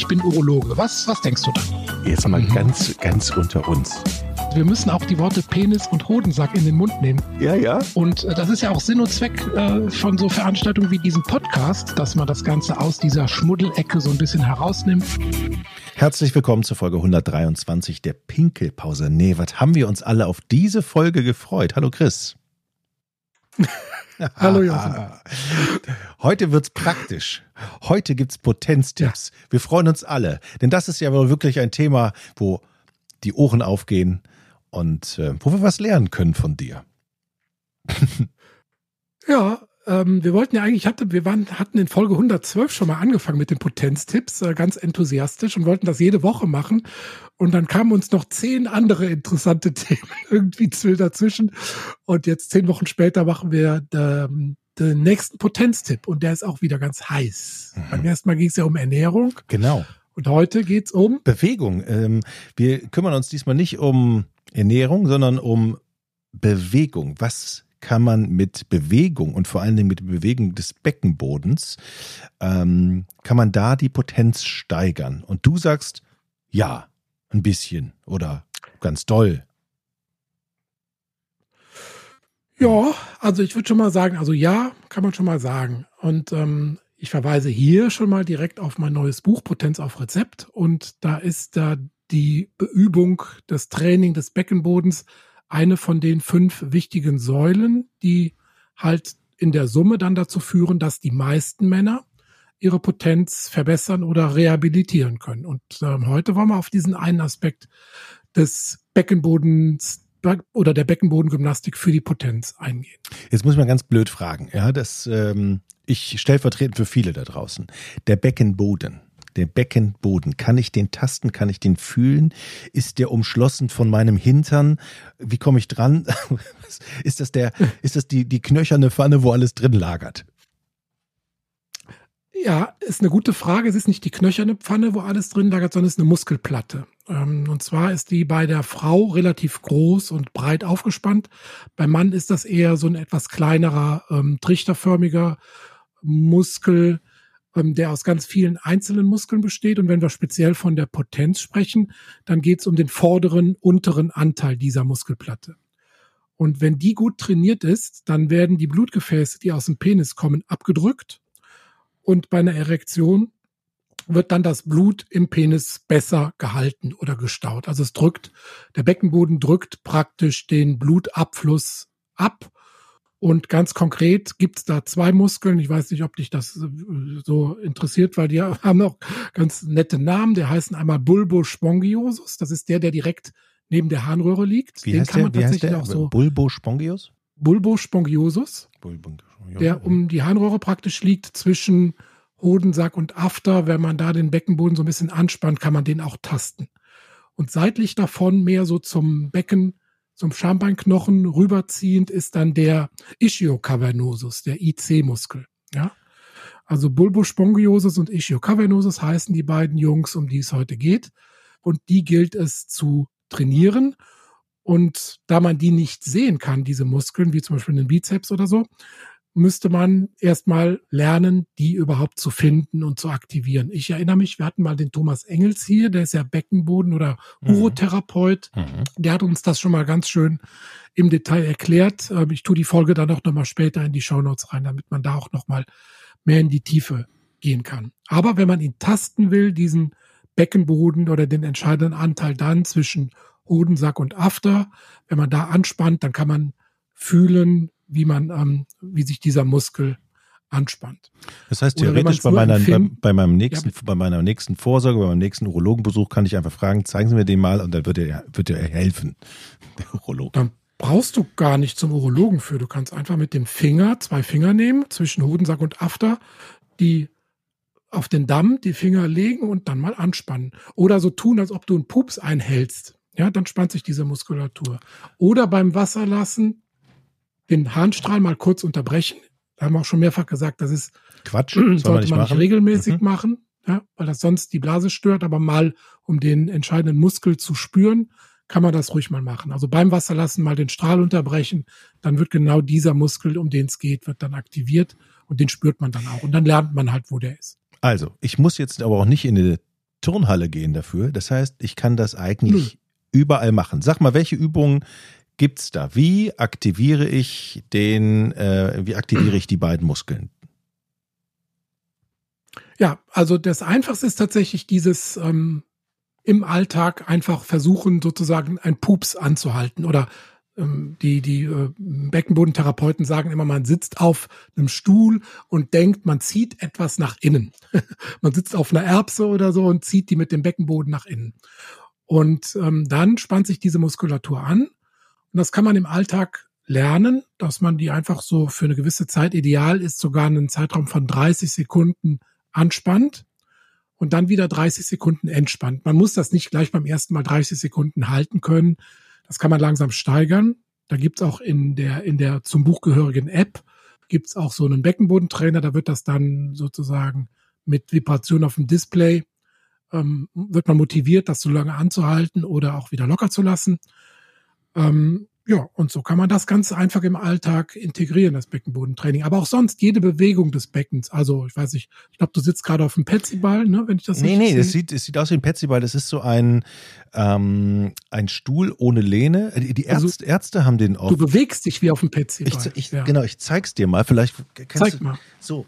ich bin Urologe. Was, was denkst du da? Jetzt mal mhm. ganz, ganz unter uns. Wir müssen auch die Worte Penis und Hodensack in den Mund nehmen. Ja, ja. Und äh, das ist ja auch Sinn und Zweck äh, von so Veranstaltungen wie diesem Podcast, dass man das Ganze aus dieser Schmuddelecke so ein bisschen herausnimmt. Herzlich willkommen zur Folge 123 der Pinkelpause. Nee, was haben wir uns alle auf diese Folge gefreut? Hallo Chris. Hallo Jochen. Heute wird's praktisch. Heute gibt's Potenztipps. Ja. Wir freuen uns alle, denn das ist ja wirklich ein Thema, wo die Ohren aufgehen und äh, wo wir was lernen können von dir. ja, ähm, wir wollten ja eigentlich, hatte, wir waren, hatten in Folge 112 schon mal angefangen mit den Potenztipps, äh, ganz enthusiastisch und wollten das jede Woche machen. Und dann kamen uns noch zehn andere interessante Themen irgendwie dazwischen. Und jetzt zehn Wochen später machen wir ähm, den nächsten Potenztipp und der ist auch wieder ganz heiß. Mhm. Beim ersten Mal ging es ja um Ernährung. Genau. Und heute geht es um Bewegung. Ähm, wir kümmern uns diesmal nicht um Ernährung, sondern um Bewegung. Was kann man mit Bewegung und vor allen Dingen mit Bewegung des Beckenbodens, ähm, kann man da die Potenz steigern? Und du sagst, ja, ein bisschen oder ganz doll. Ja, also ich würde schon mal sagen, also ja, kann man schon mal sagen. Und ähm, ich verweise hier schon mal direkt auf mein neues Buch Potenz auf Rezept. Und da ist da die Beübung, das Training des Beckenbodens eine von den fünf wichtigen Säulen, die halt in der Summe dann dazu führen, dass die meisten Männer ihre Potenz verbessern oder rehabilitieren können. Und ähm, heute wollen wir auf diesen einen Aspekt des Beckenbodens oder der Beckenbodengymnastik für die Potenz eingehen. Jetzt muss mal ganz blöd fragen. Ja, das ähm, ich stellvertretend für viele da draußen. Der Beckenboden der Beckenboden. Kann ich den tasten? Kann ich den fühlen? Ist der umschlossen von meinem Hintern? Wie komme ich dran? ist das der, ist das die, die knöcherne Pfanne, wo alles drin lagert? Ja, ist eine gute Frage. Es ist nicht die knöcherne Pfanne, wo alles drin lagert, sondern es ist eine Muskelplatte. Ähm, und zwar ist die bei der Frau relativ groß und breit aufgespannt. Beim Mann ist das eher so ein etwas kleinerer, ähm, trichterförmiger Muskel, ähm, der aus ganz vielen einzelnen Muskeln besteht. Und wenn wir speziell von der Potenz sprechen, dann geht es um den vorderen, unteren Anteil dieser Muskelplatte. Und wenn die gut trainiert ist, dann werden die Blutgefäße, die aus dem Penis kommen, abgedrückt. Und bei einer Erektion wird dann das Blut im Penis besser gehalten oder gestaut. Also es drückt, der Beckenboden drückt praktisch den Blutabfluss ab und ganz konkret gibt's da zwei Muskeln. Ich weiß nicht, ob dich das äh, so interessiert, weil die haben auch ganz nette Namen. Der heißen einmal Bulbospongiosus. Das ist der, der direkt neben der Harnröhre liegt. Wie Den kann man der? tatsächlich auch so. Bulbospongius? Bulbospongiosus. Bulbospongiosus. Der um die Harnröhre praktisch liegt zwischen Hodensack und After. Wenn man da den Beckenboden so ein bisschen anspannt, kann man den auch tasten. Und seitlich davon mehr so zum Becken zum Schambeinknochen rüberziehend ist dann der Ischiocavernosus, der IC-Muskel. Ja? Also Bulbospongiosus und Ischiocavernosus heißen die beiden Jungs, um die es heute geht. Und die gilt es zu trainieren. Und da man die nicht sehen kann, diese Muskeln, wie zum Beispiel den Bizeps oder so, müsste man erstmal lernen, die überhaupt zu finden und zu aktivieren. Ich erinnere mich, wir hatten mal den Thomas Engels hier, der ist ja Beckenboden- oder mhm. Urotherapeut. Mhm. Der hat uns das schon mal ganz schön im Detail erklärt. Ähm, ich tue die Folge dann auch nochmal später in die Shownotes rein, damit man da auch nochmal mehr in die Tiefe gehen kann. Aber wenn man ihn tasten will, diesen Beckenboden oder den entscheidenden Anteil dann zwischen Hodensack und After, wenn man da anspannt, dann kann man fühlen, wie man, ähm, wie sich dieser Muskel anspannt. Das heißt, theoretisch bei, meiner, bei, bei, meinem nächsten, ja. bei meiner nächsten Vorsorge, bei meinem nächsten Urologenbesuch kann ich einfach fragen, zeigen Sie mir den mal und dann wird er, wird er helfen, der Urologe. Dann brauchst du gar nicht zum Urologen für. Du kannst einfach mit dem Finger zwei Finger nehmen, zwischen Hodensack und After, die auf den Damm die Finger legen und dann mal anspannen. Oder so tun, als ob du einen Pups einhältst. Ja, dann spannt sich diese Muskulatur. Oder beim Wasserlassen den Harnstrahl mal kurz unterbrechen. Da haben wir auch schon mehrfach gesagt, das ist Quatsch, Soll sollte man nicht, regelmäßig mhm. machen, ja, weil das sonst die Blase stört, aber mal, um den entscheidenden Muskel zu spüren, kann man das ruhig mal machen. Also beim Wasserlassen mal den Strahl unterbrechen, dann wird genau dieser Muskel, um den es geht, wird dann aktiviert und den spürt man dann auch. Und dann lernt man halt, wo der ist. Also, ich muss jetzt aber auch nicht in eine Turnhalle gehen dafür. Das heißt, ich kann das eigentlich hm. überall machen. Sag mal, welche Übungen gibt's da? Wie aktiviere ich den, äh, wie aktiviere ich die beiden Muskeln? Ja, also das Einfachste ist tatsächlich dieses ähm, im Alltag einfach versuchen, sozusagen ein Pups anzuhalten oder ähm, die, die äh, Beckenbodentherapeuten sagen immer, man sitzt auf einem Stuhl und denkt, man zieht etwas nach innen. man sitzt auf einer Erbse oder so und zieht die mit dem Beckenboden nach innen. Und ähm, dann spannt sich diese Muskulatur an. Und das kann man im Alltag lernen, dass man die einfach so für eine gewisse Zeit, ideal ist sogar einen Zeitraum von 30 Sekunden anspannt und dann wieder 30 Sekunden entspannt. Man muss das nicht gleich beim ersten Mal 30 Sekunden halten können. Das kann man langsam steigern. Da gibt's auch in der, in der zum Buch gehörigen App gibt's auch so einen Beckenbodentrainer. Da wird das dann sozusagen mit Vibration auf dem Display, ähm, wird man motiviert, das so lange anzuhalten oder auch wieder locker zu lassen. Ähm, ja, und so kann man das ganz einfach im Alltag integrieren, das Beckenbodentraining. Aber auch sonst jede Bewegung des Beckens. Also, ich weiß nicht, ich glaube, du sitzt gerade auf dem Petsyball, ne, wenn ich das Nee, nee, das sieht, es sieht aus wie ein Petsyball. Das ist so ein, ähm, ein Stuhl ohne Lehne. Die, die Ärzte, also, Ärzte haben den auch. Du bewegst dich wie auf dem Petsyball. Ich, ich, ja. Genau, ich zeig's dir mal. Vielleicht kannst Zeig du, mal. So,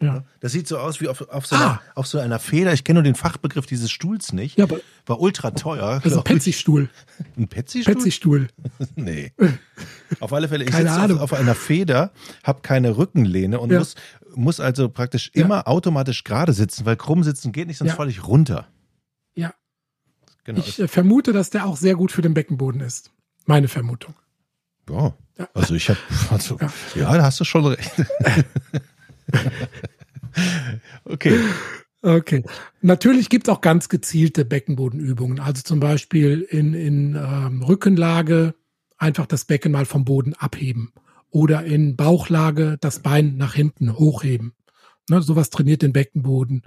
ja. Das sieht so aus wie auf, auf, so, einer, ah. auf so einer Feder. Ich kenne nur den Fachbegriff dieses Stuhls nicht. Ja, aber War ultra teuer. Das ist ein Petsy-Stuhl. Ein? Petsy-Stuhl. nee. auf alle Fälle, ich sitze auf, auf, einer Feder, habe keine Rückenlehne und ja. muss, muss also praktisch ja. immer automatisch gerade sitzen, weil krumm sitzen geht nicht, sonst ja. falle ich runter. Ja. Genau. Ich äh, vermute, dass der auch sehr gut für den Beckenboden ist. Meine Vermutung. Ja. Also ich habe, also, ja, da hast du schon recht. okay. Okay. Natürlich gibt es auch ganz gezielte Beckenbodenübungen. Also zum Beispiel in, in ähm, Rückenlage einfach das Becken mal vom Boden abheben. Oder in Bauchlage das Bein nach hinten hochheben. Ne, sowas trainiert den Beckenboden.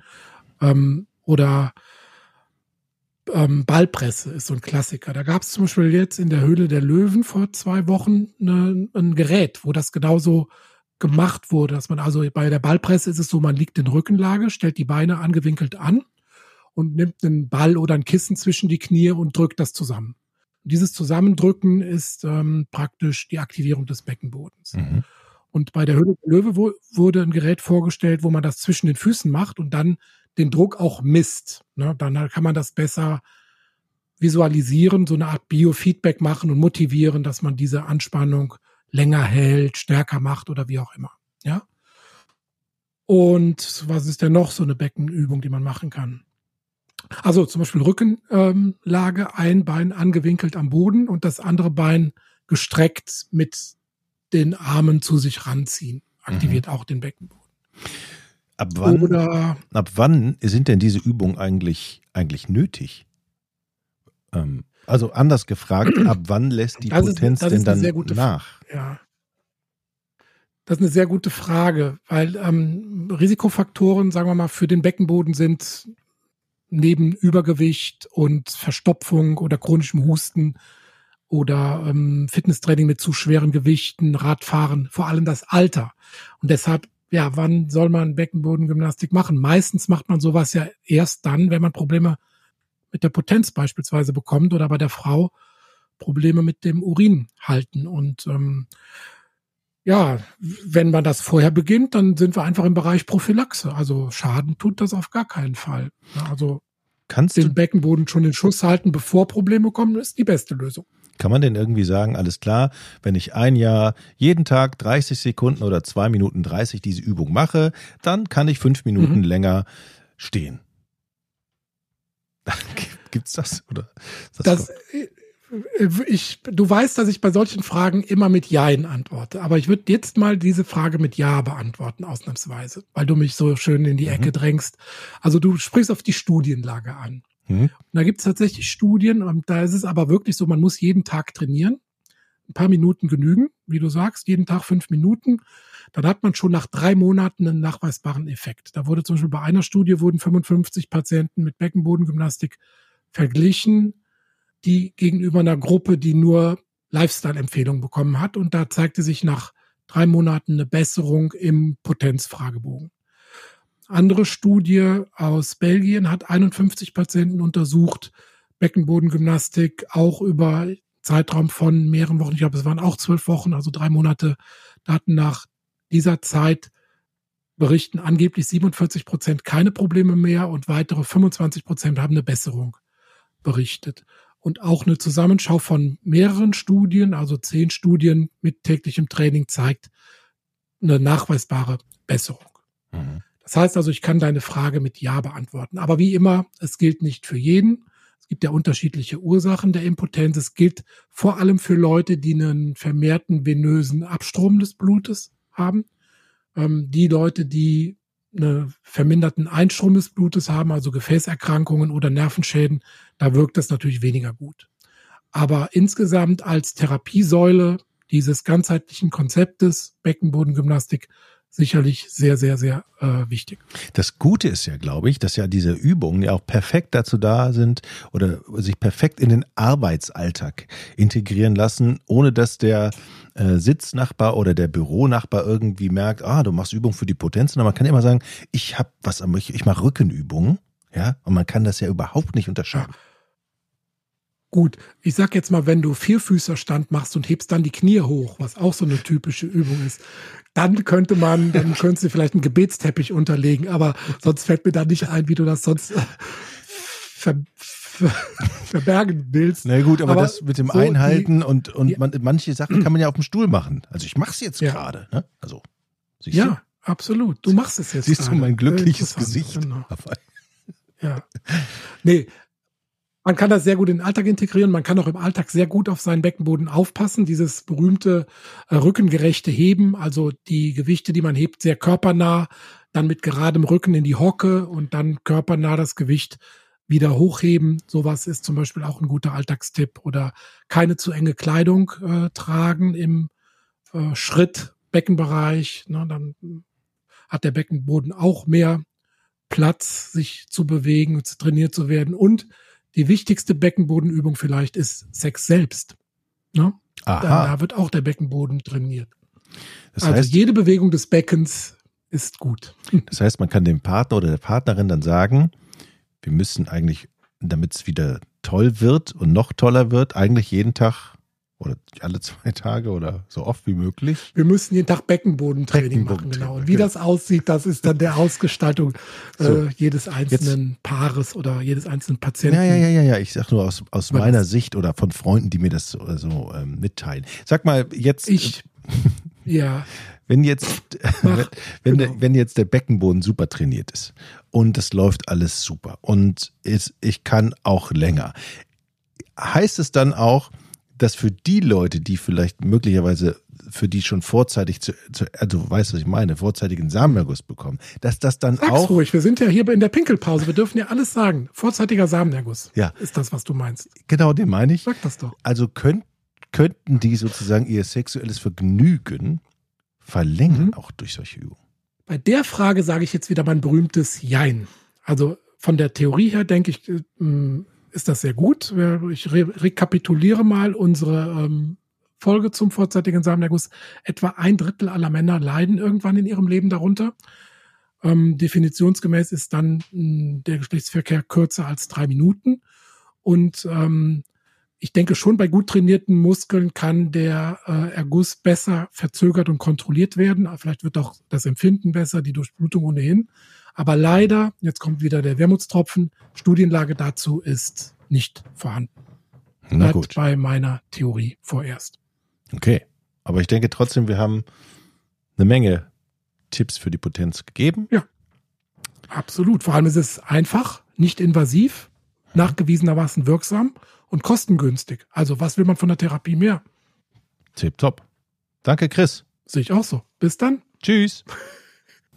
Ähm, oder ähm, Ballpresse ist so ein Klassiker. Da gab es zum Beispiel jetzt in der Höhle der Löwen vor zwei Wochen eine, ein Gerät, wo das genauso gemacht wurde, dass man also bei der Ballpresse ist es so, man liegt in Rückenlage, stellt die Beine angewinkelt an und nimmt einen Ball oder ein Kissen zwischen die Knie und drückt das zusammen. Und dieses Zusammendrücken ist ähm, praktisch die Aktivierung des Beckenbodens. Mhm. Und bei der Höhle der Löwe wo, wurde ein Gerät vorgestellt, wo man das zwischen den Füßen macht und dann den Druck auch misst. Ne? Dann kann man das besser visualisieren, so eine Art Biofeedback machen und motivieren, dass man diese Anspannung länger hält, stärker macht oder wie auch immer. Ja. Und was ist denn noch so eine Beckenübung, die man machen kann? Also zum Beispiel Rückenlage, ähm, ein Bein angewinkelt am Boden und das andere Bein gestreckt mit den Armen zu sich ranziehen. Aktiviert mhm. auch den Beckenboden. Ab wann, Oder, ab wann sind denn diese Übungen eigentlich, eigentlich nötig? Ähm, also anders gefragt, ab wann lässt die das Potenz ist, denn dann nach? Ja. Das ist eine sehr gute Frage, weil ähm, Risikofaktoren, sagen wir mal, für den Beckenboden sind neben Übergewicht und Verstopfung oder chronischem Husten oder ähm, Fitnesstraining mit zu schweren Gewichten, Radfahren, vor allem das Alter. Und deshalb, ja, wann soll man Beckenbodengymnastik machen? Meistens macht man sowas ja erst dann, wenn man Probleme mit der Potenz beispielsweise bekommt oder bei der Frau Probleme mit dem Urin halten. Und ähm, ja, wenn man das vorher beginnt, dann sind wir einfach im Bereich Prophylaxe. Also Schaden tut das auf gar keinen Fall. Also Kannst den Beckenboden schon in Schuss halten, bevor Probleme kommen, ist die beste Lösung. Kann man denn irgendwie sagen, alles klar, wenn ich ein Jahr jeden Tag 30 Sekunden oder zwei Minuten 30 diese Übung mache, dann kann ich fünf Minuten mhm. länger stehen. Gibt's das oder? Das, das äh, ich, du weißt, dass ich bei solchen Fragen immer mit Jein antworte. Aber ich würde jetzt mal diese Frage mit Ja beantworten, ausnahmsweise, weil du mich so schön in die mhm. Ecke drängst. Also du sprichst auf die Studienlage an. Mhm. da gibt es tatsächlich Studien, und da ist es aber wirklich so, man muss jeden Tag trainieren. Ein paar Minuten genügen, wie du sagst, jeden Tag fünf Minuten. Dann hat man schon nach drei Monaten einen nachweisbaren Effekt. Da wurde zum Beispiel bei einer Studie wurden 55 Patienten mit Beckenbodengymnastik verglichen, die gegenüber einer Gruppe, die nur Lifestyle-Empfehlungen bekommen hat. Und da zeigte sich nach drei Monaten eine Besserung im Potenzfragebogen. andere Studie aus Belgien hat 51 Patienten untersucht, Beckenbodengymnastik auch über Zeitraum von mehreren Wochen. Ich glaube, es waren auch zwölf Wochen, also drei Monate. Daten nach dieser Zeit berichten angeblich 47 Prozent keine Probleme mehr und weitere 25 Prozent haben eine Besserung berichtet. Und auch eine Zusammenschau von mehreren Studien, also zehn Studien mit täglichem Training zeigt eine nachweisbare Besserung. Mhm. Das heißt also, ich kann deine Frage mit Ja beantworten. Aber wie immer, es gilt nicht für jeden. Gibt ja unterschiedliche Ursachen der Impotenz. Es gilt vor allem für Leute, die einen vermehrten venösen Abstrom des Blutes haben. Ähm, die Leute, die einen verminderten Einstrom des Blutes haben, also Gefäßerkrankungen oder Nervenschäden, da wirkt das natürlich weniger gut. Aber insgesamt als Therapiesäule dieses ganzheitlichen Konzeptes Beckenbodengymnastik sicherlich sehr, sehr, sehr äh, wichtig. Das Gute ist ja, glaube ich, dass ja diese Übungen ja auch perfekt dazu da sind oder sich perfekt in den Arbeitsalltag integrieren lassen, ohne dass der äh, Sitznachbar oder der Büronachbar irgendwie merkt, ah, du machst Übungen für die Potenz. Und man kann immer sagen, ich habe was am, ich, ich mache Rückenübungen, ja, und man kann das ja überhaupt nicht unterscheiden. Ja. Gut, ich sag jetzt mal, wenn du Vierfüßerstand machst und hebst dann die Knie hoch, was auch so eine typische Übung ist, dann könnte man, dann könntest du vielleicht einen Gebetsteppich unterlegen, aber sonst fällt mir da nicht ein, wie du das sonst äh, ver, ver, verbergen willst. Na gut, aber, aber das mit dem so Einhalten die, und, und man, manche Sachen kann man ja auf dem Stuhl machen. Also ich mach's jetzt ja. gerade, ne? Also, siehst ja, du? absolut. Du machst es jetzt Siehst grade. du mein glückliches Gesicht? Genau. Ja. Nee, man kann das sehr gut in den Alltag integrieren. Man kann auch im Alltag sehr gut auf seinen Beckenboden aufpassen. Dieses berühmte äh, rückengerechte Heben, also die Gewichte, die man hebt, sehr körpernah, dann mit geradem Rücken in die Hocke und dann körpernah das Gewicht wieder hochheben. Sowas ist zum Beispiel auch ein guter Alltagstipp. Oder keine zu enge Kleidung äh, tragen im äh, Schritt, Beckenbereich. Ne, dann hat der Beckenboden auch mehr Platz, sich zu bewegen, trainiert zu werden. Und die wichtigste Beckenbodenübung vielleicht ist Sex selbst. Ne? Aha. Da, wird auch der Beckenboden trainiert. Das also heißt, jede Bewegung des Beckens ist gut. Das heißt, man kann dem Partner oder der Partnerin dann sagen, wir müssen eigentlich, damit es wieder toll wird und noch toller wird, eigentlich jeden Tag oder alle zwei Tage oder so oft wie möglich. Wir müssen jeden Tag Beckenbodentraining machen, genau. Und wie genau. das aussieht, das ist dann der Ausgestaltung äh, so, äh, jedes einzelnen jetzt, Paares oder jedes einzelnen Patienten. Ja, ja, ja, ja, ja. Ich sag nur aus, aus meiner Sicht oder von Freunden, die mir das so, so ähm, mitteilen. Sag mal, jetzt. Ich. ja. Wenn jetzt, Mach, wenn, genau. wenn jetzt der Beckenboden super trainiert ist und es läuft alles super und ist, ich kann auch länger, heißt es dann auch, dass für die Leute, die vielleicht möglicherweise für die schon vorzeitig zu, zu also du weißt, was ich meine, vorzeitigen Samenerguss bekommen, dass das dann Sag's auch. ruhig, wir sind ja hier in der Pinkelpause, wir dürfen ja alles sagen. Vorzeitiger Samenerguss. Ja. Ist das, was du meinst? Genau, den meine ich. Sag das doch. Also könnt, könnten die sozusagen ihr sexuelles Vergnügen verlängern, mhm. auch durch solche Übungen. Bei der Frage sage ich jetzt wieder mein berühmtes Jein. Also von der Theorie her denke ich, äh, ist das sehr gut. Ich re rekapituliere mal unsere ähm, Folge zum vorzeitigen Samenerguss. Etwa ein Drittel aller Männer leiden irgendwann in ihrem Leben darunter. Ähm, definitionsgemäß ist dann mh, hm, der Geschlechtsverkehr kürzer als drei Minuten. Und ähm, ich denke schon, bei gut trainierten Muskeln kann der äh, Erguss besser verzögert und kontrolliert werden. Vielleicht wird auch das Empfinden besser, die Durchblutung ohnehin. Aber leider, jetzt kommt wieder der Wermutstropfen, Studienlage dazu ist nicht vorhanden. Na Bleibt gut. bei meiner Theorie vorerst. Okay. Aber ich denke trotzdem, wir haben eine Menge Tipps für die Potenz gegeben. Ja. Absolut. Vor allem ist es einfach, nicht invasiv, nachgewiesenermaßen wirksam und kostengünstig. Also was will man von der Therapie mehr? Tipptopp. Danke, Chris. Sehe ich auch so. Bis dann. Tschüss.